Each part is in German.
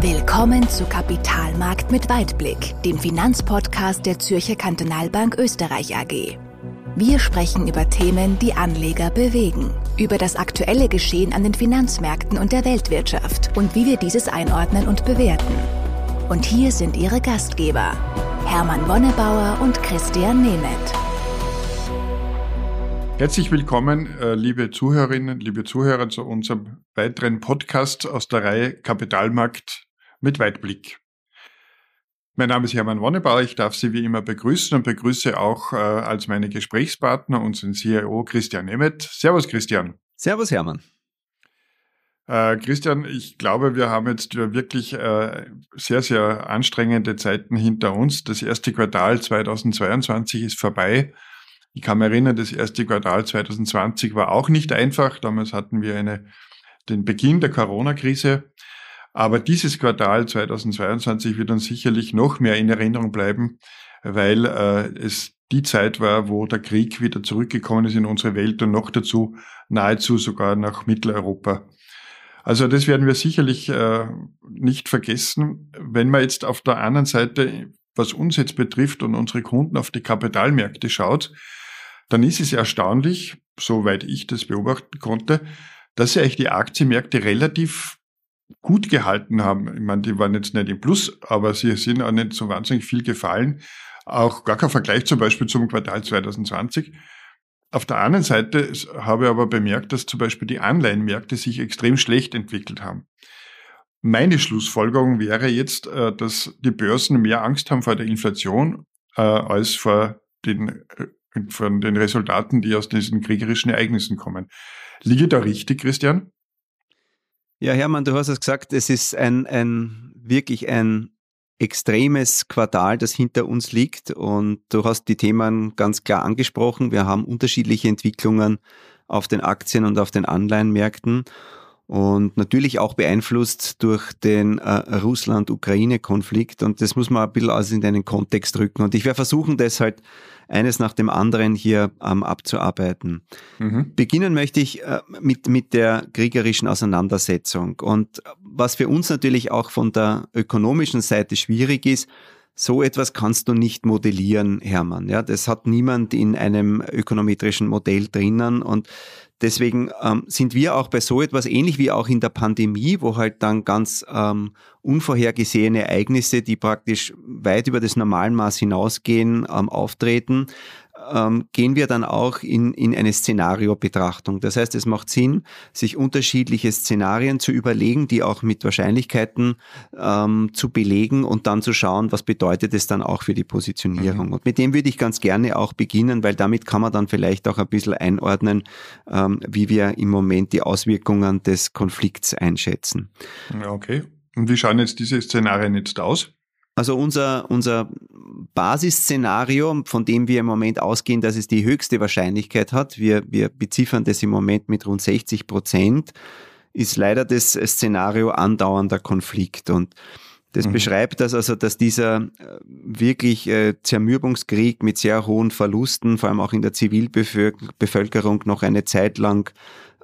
Willkommen zu Kapitalmarkt mit Weitblick, dem Finanzpodcast der Zürcher Kantonalbank Österreich AG. Wir sprechen über Themen, die Anleger bewegen, über das aktuelle Geschehen an den Finanzmärkten und der Weltwirtschaft und wie wir dieses einordnen und bewerten. Und hier sind Ihre Gastgeber, Hermann Wonnebauer und Christian Nemeth. Herzlich willkommen, äh, liebe Zuhörerinnen, liebe Zuhörer, zu unserem weiteren Podcast aus der Reihe Kapitalmarkt mit Weitblick. Mein Name ist Hermann Wonnebauer. Ich darf Sie wie immer begrüßen und begrüße auch äh, als meine Gesprächspartner unseren CIO Christian Nemeth. Servus, Christian. Servus, Hermann. Äh, Christian, ich glaube, wir haben jetzt wirklich äh, sehr, sehr anstrengende Zeiten hinter uns. Das erste Quartal 2022 ist vorbei. Ich kann mich erinnern, das erste Quartal 2020 war auch nicht einfach. Damals hatten wir eine, den Beginn der Corona-Krise. Aber dieses Quartal 2022 wird uns sicherlich noch mehr in Erinnerung bleiben, weil äh, es die Zeit war, wo der Krieg wieder zurückgekommen ist in unsere Welt und noch dazu nahezu sogar nach Mitteleuropa. Also das werden wir sicherlich äh, nicht vergessen. Wenn man jetzt auf der anderen Seite, was uns jetzt betrifft und unsere Kunden auf die Kapitalmärkte schaut, dann ist es erstaunlich, soweit ich das beobachten konnte, dass sich die Aktienmärkte relativ gut gehalten haben. Ich meine, die waren jetzt nicht im Plus, aber sie sind auch nicht so wahnsinnig viel gefallen. Auch gar kein Vergleich zum Beispiel zum Quartal 2020. Auf der anderen Seite habe ich aber bemerkt, dass zum Beispiel die Anleihenmärkte sich extrem schlecht entwickelt haben. Meine Schlussfolgerung wäre jetzt, äh, dass die Börsen mehr Angst haben vor der Inflation äh, als vor den, äh, von den Resultaten, die aus diesen kriegerischen Ereignissen kommen. Liege da richtig, Christian? Ja, Hermann, du hast es gesagt, es ist ein, ein wirklich ein extremes Quartal, das hinter uns liegt. Und du hast die Themen ganz klar angesprochen. Wir haben unterschiedliche Entwicklungen auf den Aktien und auf den Anleihenmärkten und natürlich auch beeinflusst durch den äh, Russland-Ukraine-Konflikt. Und das muss man ein bisschen also in einen Kontext rücken. Und ich werde versuchen, das halt eines nach dem anderen hier ähm, abzuarbeiten. Mhm. Beginnen möchte ich äh, mit, mit der kriegerischen Auseinandersetzung. Und was für uns natürlich auch von der ökonomischen Seite schwierig ist, so etwas kannst du nicht modellieren, Hermann. Ja, das hat niemand in einem ökonometrischen Modell drinnen und Deswegen ähm, sind wir auch bei so etwas ähnlich wie auch in der Pandemie, wo halt dann ganz ähm, unvorhergesehene Ereignisse, die praktisch weit über das Normalmaß hinausgehen, ähm, auftreten, ähm, gehen wir dann auch in, in eine Szenariobetrachtung. Das heißt, es macht Sinn, sich unterschiedliche Szenarien zu überlegen, die auch mit Wahrscheinlichkeiten ähm, zu belegen und dann zu schauen, was bedeutet es dann auch für die Positionierung. Mhm. Und mit dem würde ich ganz gerne auch beginnen, weil damit kann man dann vielleicht auch ein bisschen einordnen, ähm, wie wir im Moment die Auswirkungen des Konflikts einschätzen. Okay. Und wie schauen jetzt diese Szenarien jetzt aus? Also unser, unser Basisszenario, von dem wir im Moment ausgehen, dass es die höchste Wahrscheinlichkeit hat, wir, wir beziffern das im Moment mit rund 60 Prozent, ist leider das Szenario andauernder Konflikt. Und das mhm. beschreibt das also, dass dieser äh, wirklich äh, Zermürbungskrieg mit sehr hohen Verlusten, vor allem auch in der Zivilbevölkerung, noch eine Zeit lang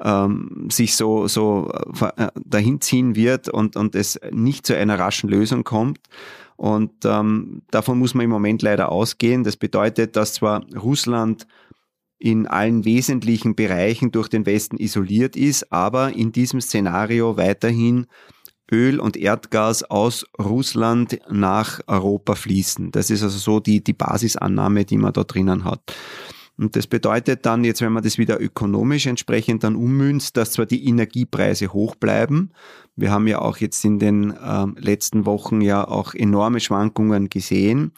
ähm, sich so, so äh, dahin ziehen wird und, und es nicht zu einer raschen Lösung kommt. Und ähm, davon muss man im Moment leider ausgehen. Das bedeutet, dass zwar Russland in allen wesentlichen Bereichen durch den Westen isoliert ist, aber in diesem Szenario weiterhin Öl und Erdgas aus Russland nach Europa fließen. Das ist also so die, die Basisannahme, die man da drinnen hat. Und das bedeutet dann jetzt, wenn man das wieder ökonomisch entsprechend dann ummünzt, dass zwar die Energiepreise hoch bleiben. Wir haben ja auch jetzt in den äh, letzten Wochen ja auch enorme Schwankungen gesehen.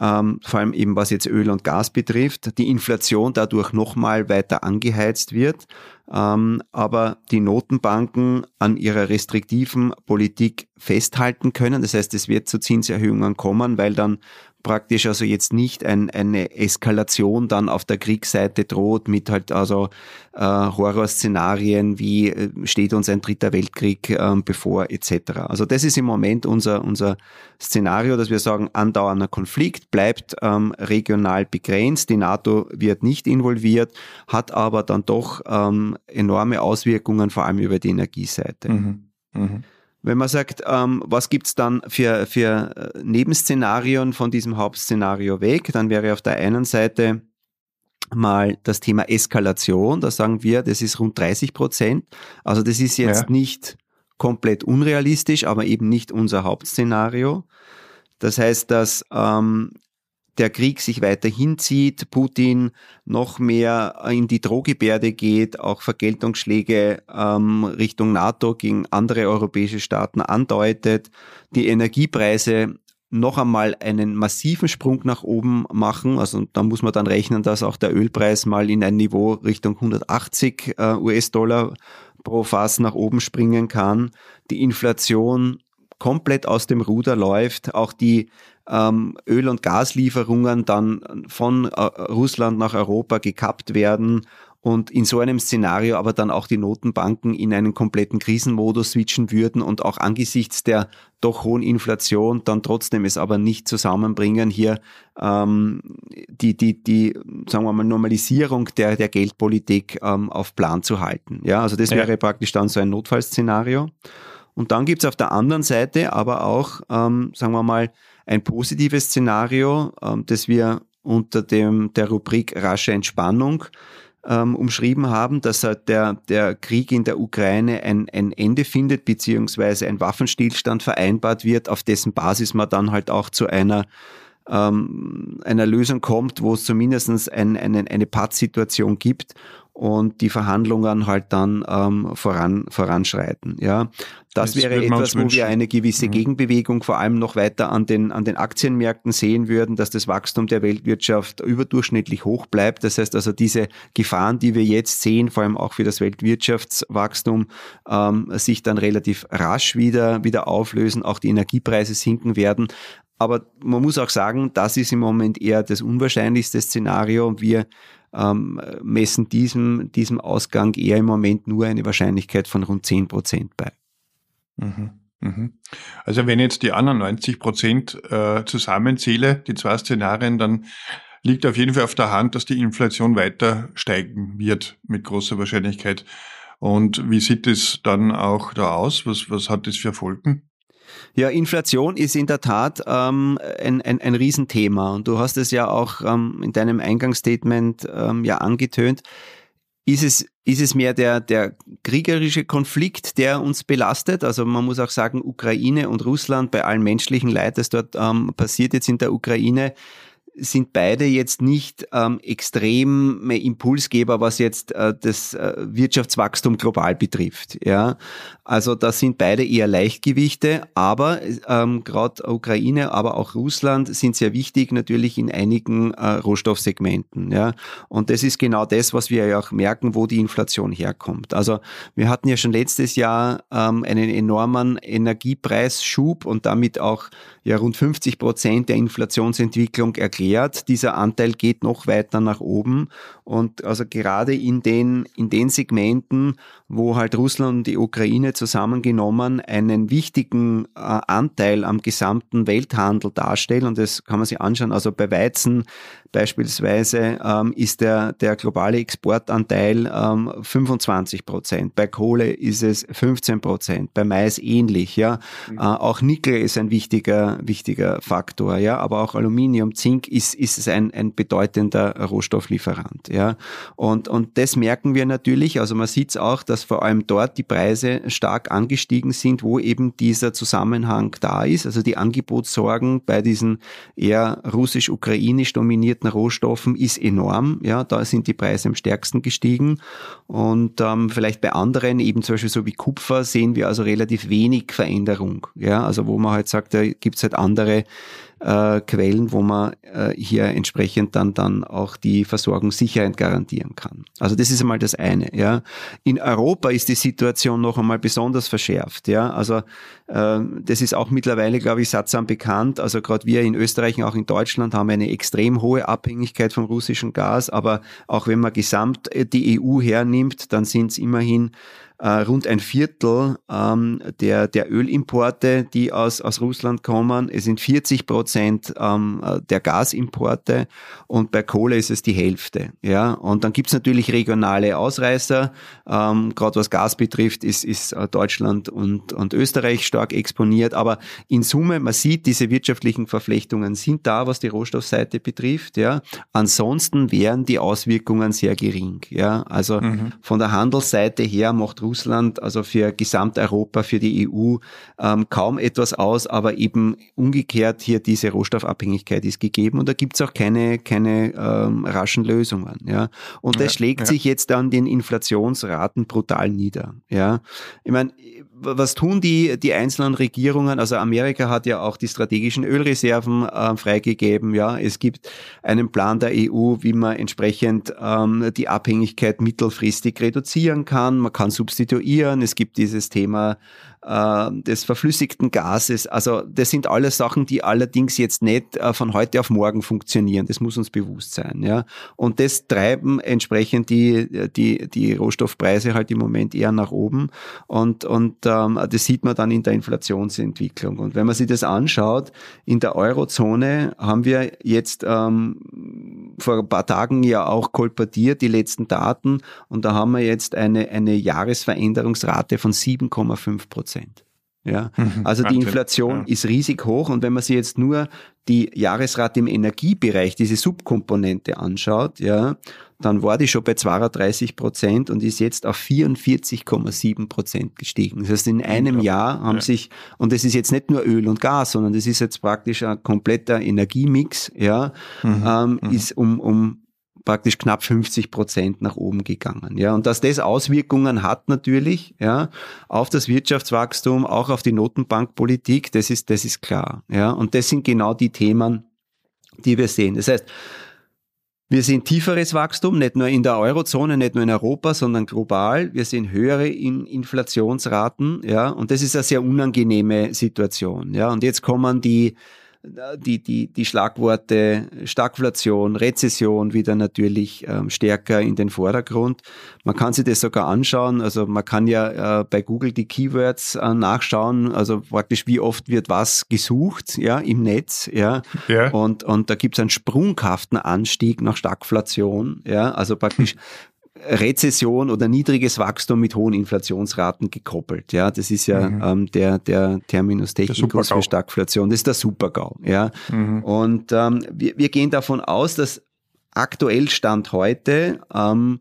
Ähm, vor allem eben was jetzt Öl und Gas betrifft, die Inflation dadurch nochmal weiter angeheizt wird, ähm, aber die Notenbanken an ihrer restriktiven Politik festhalten können. Das heißt, es wird zu Zinserhöhungen kommen, weil dann praktisch also jetzt nicht ein, eine Eskalation dann auf der Kriegsseite droht mit halt also äh, Horrorszenarien wie äh, steht uns ein dritter Weltkrieg äh, bevor etc. Also das ist im Moment unser unser Szenario, dass wir sagen, andauernder Konflikt bleibt ähm, regional begrenzt, die NATO wird nicht involviert, hat aber dann doch ähm, enorme Auswirkungen vor allem über die Energieseite. Mhm. Mhm. Wenn man sagt, ähm, was gibt's dann für, für äh, Nebenszenarien von diesem Hauptszenario weg, dann wäre auf der einen Seite mal das Thema Eskalation. Da sagen wir, das ist rund 30 Prozent. Also das ist jetzt ja. nicht komplett unrealistisch, aber eben nicht unser Hauptszenario. Das heißt, dass ähm, der Krieg sich weiter hinzieht, Putin noch mehr in die Drohgebärde geht, auch Vergeltungsschläge ähm, Richtung NATO gegen andere europäische Staaten andeutet, die Energiepreise noch einmal einen massiven Sprung nach oben machen. Also da muss man dann rechnen, dass auch der Ölpreis mal in ein Niveau Richtung 180 äh, US-Dollar pro Fass nach oben springen kann. Die Inflation komplett aus dem Ruder läuft, auch die ähm, Öl- und Gaslieferungen dann von äh, Russland nach Europa gekappt werden und in so einem Szenario aber dann auch die Notenbanken in einen kompletten Krisenmodus switchen würden und auch angesichts der doch hohen Inflation dann trotzdem es aber nicht zusammenbringen, hier ähm, die, die, die, sagen wir mal, Normalisierung der, der Geldpolitik ähm, auf Plan zu halten. Ja, also das ja. wäre praktisch dann so ein Notfallszenario. Und dann gibt's auf der anderen Seite aber auch, ähm, sagen wir mal, ein positives Szenario, ähm, das wir unter dem, der Rubrik rasche Entspannung ähm, umschrieben haben, dass der, der Krieg in der Ukraine ein, ein Ende findet, beziehungsweise ein Waffenstillstand vereinbart wird, auf dessen Basis man dann halt auch zu einer ähm, einer Lösung kommt, wo es zumindest ein, eine, eine Pattsituation gibt und die Verhandlungen halt dann ähm, voran, voranschreiten. Ja, das, das wäre etwas, wo wir eine gewisse mhm. Gegenbewegung vor allem noch weiter an den, an den Aktienmärkten sehen würden, dass das Wachstum der Weltwirtschaft überdurchschnittlich hoch bleibt. Das heißt also, diese Gefahren, die wir jetzt sehen, vor allem auch für das Weltwirtschaftswachstum, ähm, sich dann relativ rasch wieder, wieder auflösen, auch die Energiepreise sinken werden. Aber man muss auch sagen, das ist im Moment eher das unwahrscheinlichste Szenario. Wir ähm, messen diesem, diesem Ausgang eher im Moment nur eine Wahrscheinlichkeit von rund 10 Prozent bei. Mhm. Mhm. Also wenn jetzt die anderen 90 Prozent äh, zusammenzähle, die zwei Szenarien, dann liegt auf jeden Fall auf der Hand, dass die Inflation weiter steigen wird mit großer Wahrscheinlichkeit. Und wie sieht es dann auch da aus? Was, was hat das für Folgen? Ja, Inflation ist in der Tat ähm, ein, ein, ein Riesenthema und du hast es ja auch ähm, in deinem Eingangsstatement ähm, ja angetönt. Ist es, ist es mehr der, der kriegerische Konflikt, der uns belastet? Also man muss auch sagen, Ukraine und Russland bei allem menschlichen Leid, das dort ähm, passiert jetzt in der Ukraine, sind beide jetzt nicht ähm, extrem Impulsgeber, was jetzt äh, das äh, Wirtschaftswachstum global betrifft. Ja, also da sind beide eher Leichtgewichte, aber ähm, gerade Ukraine, aber auch Russland sind sehr wichtig natürlich in einigen äh, Rohstoffsegmenten. Ja, und das ist genau das, was wir ja auch merken, wo die Inflation herkommt. Also wir hatten ja schon letztes Jahr ähm, einen enormen Energiepreisschub und damit auch ja rund 50 Prozent der Inflationsentwicklung erklärt. Dieser Anteil geht noch weiter nach oben und also gerade in den, in den Segmenten, wo halt Russland und die Ukraine zusammengenommen einen wichtigen äh, Anteil am gesamten Welthandel darstellen und das kann man sich anschauen. Also bei Weizen Beispielsweise ähm, ist der, der globale Exportanteil ähm, 25 Prozent. Bei Kohle ist es 15 Prozent. Bei Mais ähnlich. Ja, mhm. äh, auch Nickel ist ein wichtiger wichtiger Faktor. Ja, aber auch Aluminium, Zink ist ist es ein ein bedeutender Rohstofflieferant. Ja, und und das merken wir natürlich. Also man sieht es auch, dass vor allem dort die Preise stark angestiegen sind, wo eben dieser Zusammenhang da ist. Also die Angebotssorgen bei diesen eher russisch-ukrainisch dominierten Rohstoffen ist enorm. Ja, da sind die Preise am stärksten gestiegen. Und ähm, vielleicht bei anderen, eben zum Beispiel so wie Kupfer, sehen wir also relativ wenig Veränderung. Ja, also wo man halt sagt, da gibt's halt andere äh, Quellen, wo man äh, hier entsprechend dann, dann auch die Versorgungssicherheit garantieren kann. Also das ist einmal das eine. Ja. In Europa ist die Situation noch einmal besonders verschärft. Ja. Also das ist auch mittlerweile, glaube ich, sattsam bekannt. Also gerade wir in Österreich und auch in Deutschland haben eine extrem hohe Abhängigkeit vom russischen Gas. Aber auch wenn man gesamt die EU hernimmt, dann sind es immerhin äh, rund ein Viertel ähm, der, der Ölimporte, die aus, aus Russland kommen. Es sind 40 Prozent ähm, der Gasimporte und bei Kohle ist es die Hälfte. Ja, und dann gibt's natürlich regionale Ausreißer. Ähm, Gerade was Gas betrifft, ist, ist äh, Deutschland und, und Österreich stark exponiert. Aber in Summe, man sieht, diese wirtschaftlichen Verflechtungen sind da, was die Rohstoffseite betrifft. Ja, ansonsten wären die Auswirkungen sehr gering. Ja, also mhm. von der Handelsseite her macht Russland also für Gesamteuropa, für die EU ähm, kaum etwas aus, aber eben umgekehrt hier diese Rohstoffabhängigkeit ist gegeben und da gibt's auch keine keine ähm, raschen Lösungen. Ja, und das ja, schlägt ja. sich jetzt an den Inflationsraten brutal nieder. Ja, ich meine was tun die, die einzelnen Regierungen? Also Amerika hat ja auch die strategischen Ölreserven äh, freigegeben. Ja, es gibt einen Plan der EU, wie man entsprechend ähm, die Abhängigkeit mittelfristig reduzieren kann. Man kann substituieren. Es gibt dieses Thema äh, des verflüssigten Gases. Also das sind alles Sachen, die allerdings jetzt nicht äh, von heute auf morgen funktionieren. Das muss uns bewusst sein. Ja? Und das treiben entsprechend die, die, die Rohstoffpreise halt im Moment eher nach oben. Und, und ähm, das sieht man dann in der Inflationsentwicklung. Und wenn man sich das anschaut, in der Eurozone haben wir jetzt ähm, vor ein paar Tagen ja auch kolportiert, die letzten Daten. Und da haben wir jetzt eine, eine Jahresveränderungsrate von 7,5 Prozent. Ja, mhm. also die Inflation ja. ist riesig hoch und wenn man sich jetzt nur die Jahresrate im Energiebereich, diese Subkomponente anschaut, ja, dann war die schon bei 32 Prozent und ist jetzt auf 44,7 Prozent gestiegen. Das heißt, in einem ja. Jahr haben ja. sich, und das ist jetzt nicht nur Öl und Gas, sondern das ist jetzt praktisch ein kompletter Energiemix, ja, mhm. Ähm, mhm. ist um, um praktisch knapp 50 Prozent nach oben gegangen. Ja, und dass das Auswirkungen hat natürlich, ja, auf das Wirtschaftswachstum, auch auf die Notenbankpolitik, das ist, das ist klar. Ja, und das sind genau die Themen, die wir sehen. Das heißt, wir sehen tieferes Wachstum, nicht nur in der Eurozone, nicht nur in Europa, sondern global. Wir sehen höhere Inflationsraten, ja, und das ist eine sehr unangenehme Situation, ja. Und jetzt kommen die die, die, die Schlagworte Stagflation, Rezession wieder natürlich ähm, stärker in den Vordergrund. Man kann sich das sogar anschauen. Also man kann ja äh, bei Google die Keywords äh, nachschauen, also praktisch wie oft wird was gesucht, ja, im Netz, ja. ja. Und, und da gibt es einen sprunghaften Anstieg nach Stagflation, ja, also praktisch Rezession oder niedriges Wachstum mit hohen Inflationsraten gekoppelt. Ja, das ist ja mhm. ähm, der, der Terminus technicus für Stagflation. Das ist der Supergau. Ja, mhm. und ähm, wir, wir gehen davon aus, dass aktuell Stand heute ähm,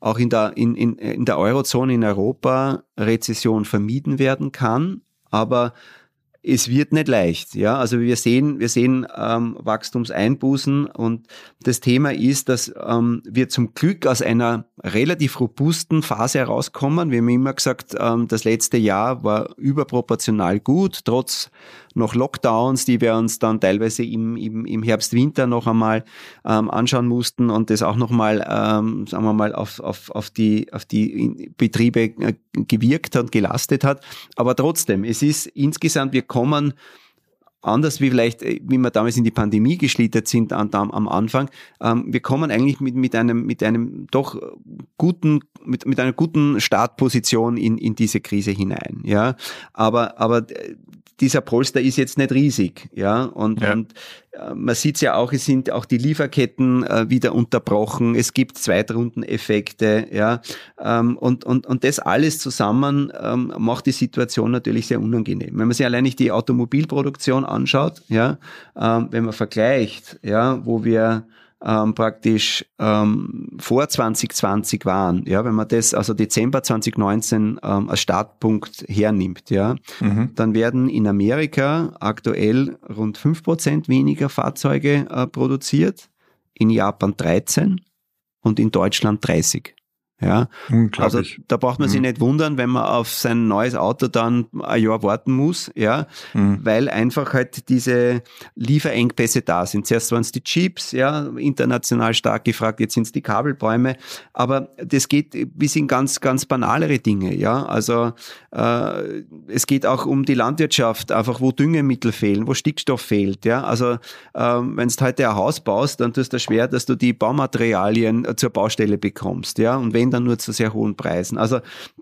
auch in der, in, in, in der Eurozone in Europa Rezession vermieden werden kann. Aber es wird nicht leicht. Ja, also wir sehen, wir sehen ähm, Wachstumseinbußen und das Thema ist, dass ähm, wir zum Glück aus einer relativ robusten Phase herauskommen. Wir haben immer gesagt, ähm, das letzte Jahr war überproportional gut, trotz noch Lockdowns, die wir uns dann teilweise im, im, im Herbst, Winter noch einmal ähm, anschauen mussten und das auch noch mal, ähm, sagen wir mal, auf, auf, auf, die, auf die Betriebe äh, gewirkt hat, gelastet hat. Aber trotzdem, es ist insgesamt, wir kommen anders wie vielleicht, äh, wie wir damals in die Pandemie geschlittert sind am, am Anfang. Ähm, wir kommen eigentlich mit, mit einem, mit einem doch guten, mit, mit einer guten Startposition in, in diese Krise hinein, ja. Aber, aber dieser Polster ist jetzt nicht riesig, ja. Und, ja. und äh, man sieht ja auch, es sind auch die Lieferketten äh, wieder unterbrochen, es gibt Zweitrundeneffekte, ja. Ähm, und, und, und das alles zusammen ähm, macht die Situation natürlich sehr unangenehm. Wenn man sich allein nicht die Automobilproduktion anschaut, ja, ähm, wenn man vergleicht, ja, wo wir ähm, praktisch ähm, vor 2020 waren, ja, wenn man das, also Dezember 2019 ähm, als Startpunkt hernimmt, ja, mhm. dann werden in Amerika aktuell rund fünf Prozent weniger Fahrzeuge äh, produziert, in Japan 13 und in Deutschland 30. Ja, also da braucht man mhm. sich nicht wundern, wenn man auf sein neues Auto dann ein Jahr warten muss, ja, mhm. weil einfach halt diese Lieferengpässe da sind. Zuerst waren es die Chips, ja, international stark gefragt, jetzt sind es die Kabelbäume, aber das geht bis in ganz, ganz banalere Dinge, ja, also äh, es geht auch um die Landwirtschaft, einfach wo Düngemittel fehlen, wo Stickstoff fehlt, ja, also äh, wenn du heute ein Haus baust, dann tust du schwer, dass du die Baumaterialien zur Baustelle bekommst, ja, und wenn wenn dann nur zu sehr hohen Preisen. Also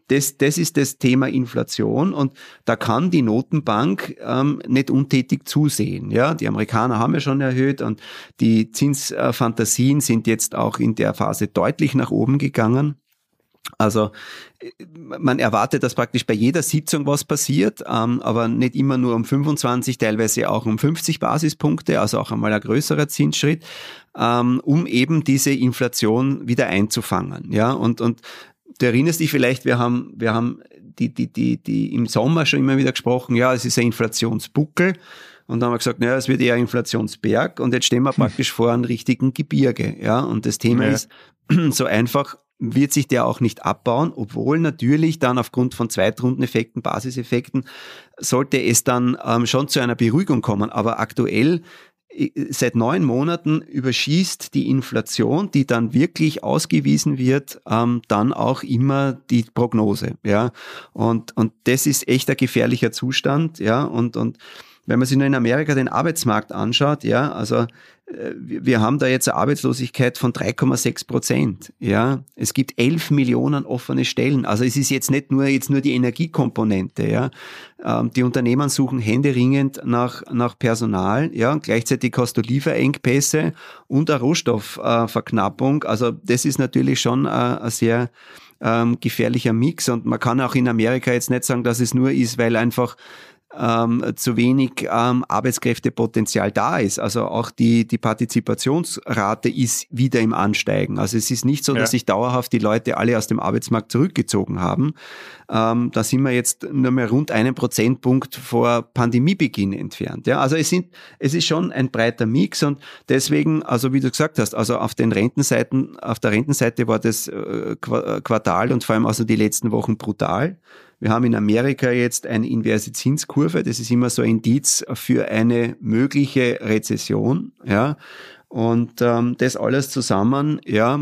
das, das ist das Thema Inflation und da kann die Notenbank ähm, nicht untätig zusehen. Ja, die Amerikaner haben ja schon erhöht und die Zinsfantasien sind jetzt auch in der Phase deutlich nach oben gegangen. Also man erwartet, dass praktisch bei jeder Sitzung was passiert, ähm, aber nicht immer nur um 25, teilweise auch um 50 Basispunkte, also auch einmal ein größerer Zinsschritt, ähm, um eben diese Inflation wieder einzufangen. Ja, und, und du erinnerst dich vielleicht, wir haben, wir haben die, die, die, die im Sommer schon immer wieder gesprochen, ja, es ist ein Inflationsbuckel. Und dann haben wir gesagt, naja, es wird eher Inflationsberg und jetzt stehen wir praktisch vor einem richtigen Gebirge. Ja, und das Thema ja. ist so einfach wird sich der auch nicht abbauen, obwohl natürlich dann aufgrund von Zweitrundeneffekten, Basiseffekten, sollte es dann ähm, schon zu einer Beruhigung kommen. Aber aktuell äh, seit neun Monaten überschießt die Inflation, die dann wirklich ausgewiesen wird, ähm, dann auch immer die Prognose. Ja, und und das ist echt ein gefährlicher Zustand. Ja, und und wenn man sich nur in Amerika den Arbeitsmarkt anschaut, ja, also äh, wir haben da jetzt eine Arbeitslosigkeit von 3,6 Prozent. Ja, es gibt 11 Millionen offene Stellen. Also es ist jetzt nicht nur jetzt nur die Energiekomponente. Ja, ähm, die Unternehmen suchen händeringend nach nach Personal. Ja, und gleichzeitig hast du Lieferengpässe und eine Rohstoffverknappung. Also das ist natürlich schon äh, ein sehr ähm, gefährlicher Mix und man kann auch in Amerika jetzt nicht sagen, dass es nur ist, weil einfach ähm, zu wenig ähm, Arbeitskräftepotenzial da ist. Also auch die, die Partizipationsrate ist wieder im Ansteigen. Also es ist nicht so, ja. dass sich dauerhaft die Leute alle aus dem Arbeitsmarkt zurückgezogen haben. Ähm, da sind wir jetzt nur mehr rund einen Prozentpunkt vor Pandemiebeginn entfernt. Ja, also es sind, es ist schon ein breiter Mix und deswegen, also wie du gesagt hast, also auf den Rentenseiten, auf der Rentenseite war das äh, Quartal und vor allem also die letzten Wochen brutal. Wir haben in Amerika jetzt eine inverse Zinskurve. Das ist immer so ein Indiz für eine mögliche Rezession. Ja. Und ähm, das alles zusammen, ja,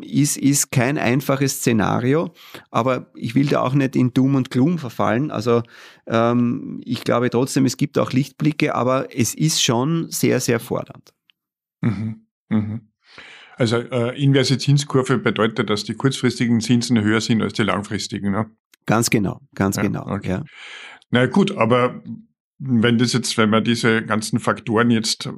ist, ist kein einfaches Szenario, aber ich will da auch nicht in Doom und Gloom verfallen. Also ähm, ich glaube trotzdem, es gibt auch Lichtblicke, aber es ist schon sehr, sehr fordernd. Mhm. Mhm. Also äh, inverse Zinskurve bedeutet, dass die kurzfristigen Zinsen höher sind als die langfristigen. Ne? Ganz genau, ganz ja, genau. Okay. Ja. Na gut, aber wenn das jetzt, wenn man diese ganzen Faktoren jetzt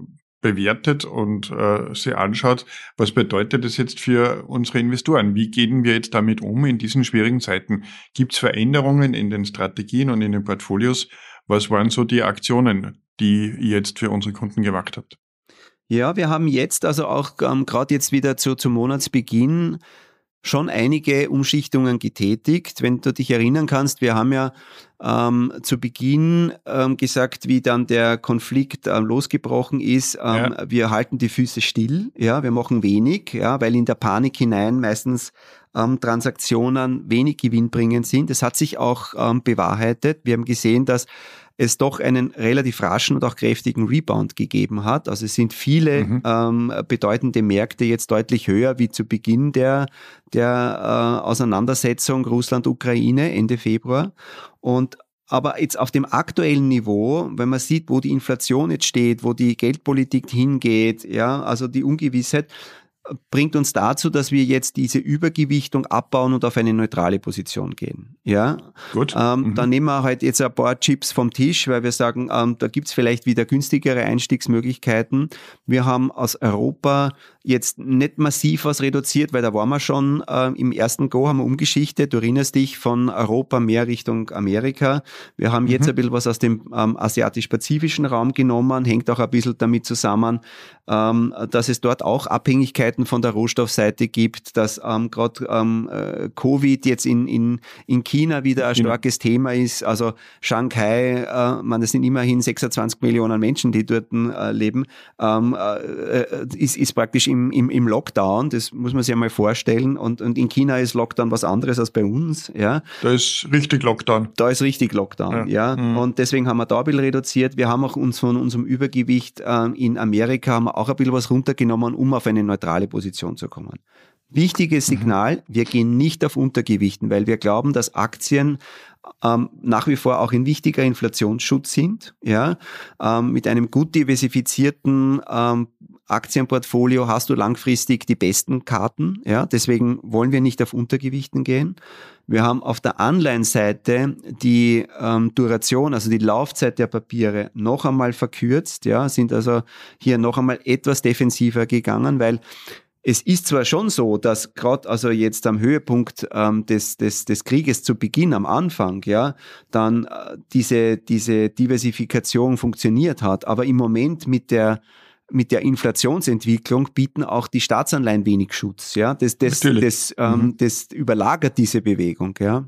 bewertet und äh, sie anschaut, was bedeutet das jetzt für unsere Investoren? Wie gehen wir jetzt damit um in diesen schwierigen Zeiten? Gibt es Veränderungen in den Strategien und in den Portfolios? Was waren so die Aktionen, die ihr jetzt für unsere Kunden gemacht habt? Ja, wir haben jetzt also auch ähm, gerade jetzt wieder zu, zum Monatsbeginn schon einige Umschichtungen getätigt. Wenn du dich erinnern kannst, wir haben ja ähm, zu Beginn ähm, gesagt, wie dann der Konflikt ähm, losgebrochen ist, ähm, ja. wir halten die Füße still, ja, wir machen wenig, ja, weil in der Panik hinein meistens ähm, Transaktionen wenig gewinnbringend sind. Das hat sich auch ähm, bewahrheitet. Wir haben gesehen, dass es doch einen relativ raschen und auch kräftigen Rebound gegeben hat. Also es sind viele mhm. ähm, bedeutende Märkte jetzt deutlich höher wie zu Beginn der, der äh, Auseinandersetzung Russland-Ukraine Ende Februar. Und aber jetzt auf dem aktuellen Niveau, wenn man sieht, wo die Inflation jetzt steht, wo die Geldpolitik hingeht, ja, also die Ungewissheit, bringt uns dazu, dass wir jetzt diese Übergewichtung abbauen und auf eine neutrale Position gehen. Ja, gut. Ähm, mhm. Dann nehmen wir halt jetzt ein paar Chips vom Tisch, weil wir sagen, ähm, da gibt's vielleicht wieder günstigere Einstiegsmöglichkeiten. Wir haben aus Europa jetzt nicht massiv was reduziert, weil da waren wir schon äh, im ersten Go, haben wir umgeschichtet. Du erinnerst dich von Europa mehr Richtung Amerika. Wir haben jetzt mhm. ein bisschen was aus dem ähm, asiatisch-pazifischen Raum genommen, hängt auch ein bisschen damit zusammen, ähm, dass es dort auch Abhängigkeiten von der Rohstoffseite gibt, dass ähm, gerade ähm, äh, Covid jetzt in, in, in China wieder ein starkes Thema ist. Also Shanghai, äh, man, das sind immerhin 26 Millionen Menschen, die dort äh, leben, ähm, äh, äh, ist, ist praktisch im im, im, im Lockdown, das muss man sich einmal vorstellen. Und, und in China ist Lockdown was anderes als bei uns. Ja. Da ist richtig Lockdown. Da ist richtig Lockdown, ja. ja. Mhm. Und deswegen haben wir da ein bisschen reduziert. Wir haben auch uns von unserem Übergewicht äh, in Amerika haben wir auch ein bisschen was runtergenommen, um auf eine neutrale Position zu kommen. Wichtiges mhm. Signal, mhm. wir gehen nicht auf Untergewichten, weil wir glauben, dass Aktien ähm, nach wie vor auch ein wichtiger Inflationsschutz sind, ja, ähm, mit einem gut diversifizierten ähm, Aktienportfolio hast du langfristig die besten Karten. Ja, deswegen wollen wir nicht auf Untergewichten gehen. Wir haben auf der Anleihenseite die ähm, Duration, also die Laufzeit der Papiere noch einmal verkürzt, ja, sind also hier noch einmal etwas defensiver gegangen, weil es ist zwar schon so, dass gerade also jetzt am Höhepunkt ähm, des, des, des Krieges zu Beginn, am Anfang, ja, dann äh, diese, diese Diversifikation funktioniert hat, aber im Moment mit der mit der Inflationsentwicklung bieten auch die Staatsanleihen wenig Schutz. Ja, das, das, das, ähm, mhm. das überlagert diese Bewegung. Ja,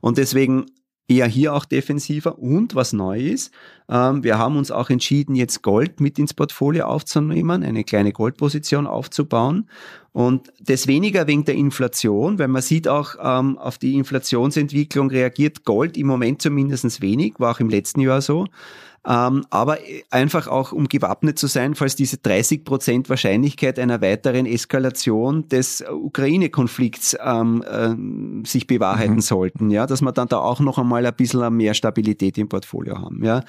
und deswegen eher hier auch defensiver. Und was neu ist, ähm, wir haben uns auch entschieden, jetzt Gold mit ins Portfolio aufzunehmen, eine kleine Goldposition aufzubauen. Und das weniger wegen der Inflation, weil man sieht auch, ähm, auf die Inflationsentwicklung reagiert Gold im Moment zumindest wenig, war auch im letzten Jahr so ähm, aber einfach auch, um gewappnet zu sein, falls diese 30 Prozent Wahrscheinlichkeit einer weiteren Eskalation des Ukraine-Konflikts ähm, äh, sich bewahrheiten mhm. sollten, ja, dass wir dann da auch noch einmal ein bisschen mehr Stabilität im Portfolio haben, ja.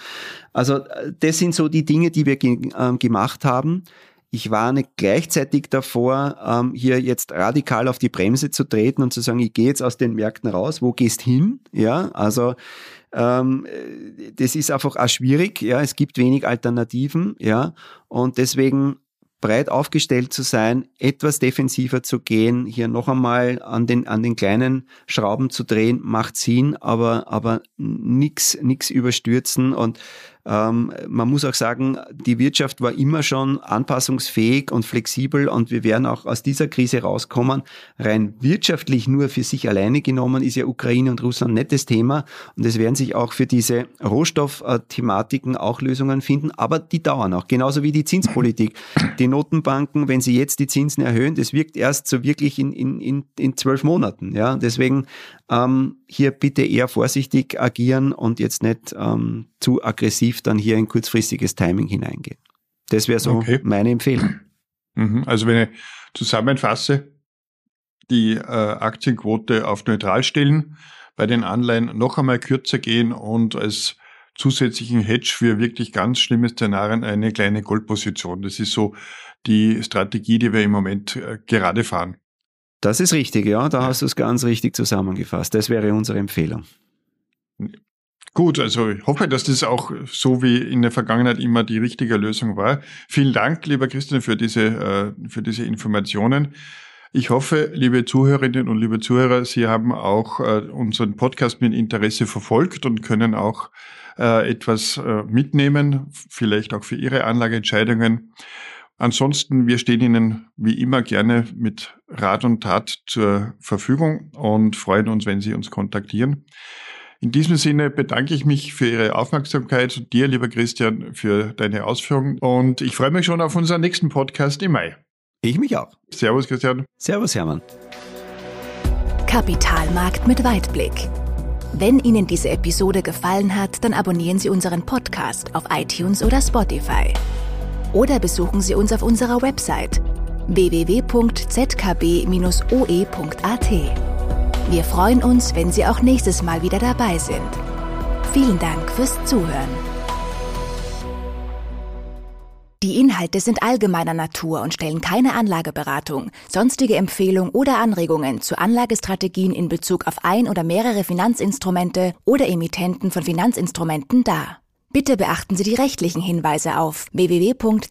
Also äh, das sind so die Dinge, die wir ge äh, gemacht haben. Ich warne gleichzeitig davor, ähm, hier jetzt radikal auf die Bremse zu treten und zu sagen, ich gehe jetzt aus den Märkten raus, wo gehst hin? Ja, also ähm, das ist einfach auch schwierig. Ja, es gibt wenig Alternativen. Ja, und deswegen breit aufgestellt zu sein, etwas defensiver zu gehen, hier noch einmal an den, an den kleinen Schrauben zu drehen, macht Sinn, aber, aber nix, nix überstürzen und ähm, man muss auch sagen, die Wirtschaft war immer schon anpassungsfähig und flexibel und wir werden auch aus dieser Krise rauskommen. Rein wirtschaftlich nur für sich alleine genommen ist ja Ukraine und Russland nicht das Thema und es werden sich auch für diese Rohstoffthematiken auch Lösungen finden, aber die dauern auch, genauso wie die Zinspolitik. Die Notenbanken, wenn sie jetzt die Zinsen erhöhen, das wirkt erst so wirklich in, in, in, in zwölf Monaten. Ja, deswegen ähm, hier bitte eher vorsichtig agieren und jetzt nicht ähm, zu aggressiv dann hier in kurzfristiges Timing hineingehen. Das wäre so okay. meine Empfehlung. Mhm. Also wenn ich zusammenfasse, die äh, Aktienquote auf neutral stellen, bei den Anleihen noch einmal kürzer gehen und als zusätzlichen Hedge für wirklich ganz schlimme Szenarien eine kleine Goldposition. Das ist so die Strategie, die wir im Moment äh, gerade fahren. Das ist richtig, ja. Da hast du es ganz richtig zusammengefasst. Das wäre unsere Empfehlung. Gut, also ich hoffe, dass das auch so wie in der Vergangenheit immer die richtige Lösung war. Vielen Dank, lieber Christian, für diese, äh, für diese Informationen. Ich hoffe, liebe Zuhörerinnen und liebe Zuhörer, Sie haben auch äh, unseren Podcast mit Interesse verfolgt und können auch äh, etwas mitnehmen, vielleicht auch für Ihre Anlageentscheidungen. Ansonsten, wir stehen Ihnen wie immer gerne mit Rat und Tat zur Verfügung und freuen uns, wenn Sie uns kontaktieren. In diesem Sinne bedanke ich mich für Ihre Aufmerksamkeit und dir, lieber Christian, für deine Ausführungen und ich freue mich schon auf unseren nächsten Podcast im Mai. Ich mich auch. Servus, Christian. Servus, Hermann. Kapitalmarkt mit Weitblick. Wenn Ihnen diese Episode gefallen hat, dann abonnieren Sie unseren Podcast auf iTunes oder Spotify oder besuchen Sie uns auf unserer Website www.zkb-oe.at. Wir freuen uns, wenn Sie auch nächstes Mal wieder dabei sind. Vielen Dank fürs Zuhören. Die Inhalte sind allgemeiner Natur und stellen keine Anlageberatung, sonstige Empfehlung oder Anregungen zu Anlagestrategien in Bezug auf ein oder mehrere Finanzinstrumente oder Emittenten von Finanzinstrumenten dar. Bitte beachten Sie die rechtlichen Hinweise auf www.zkb-oe.at.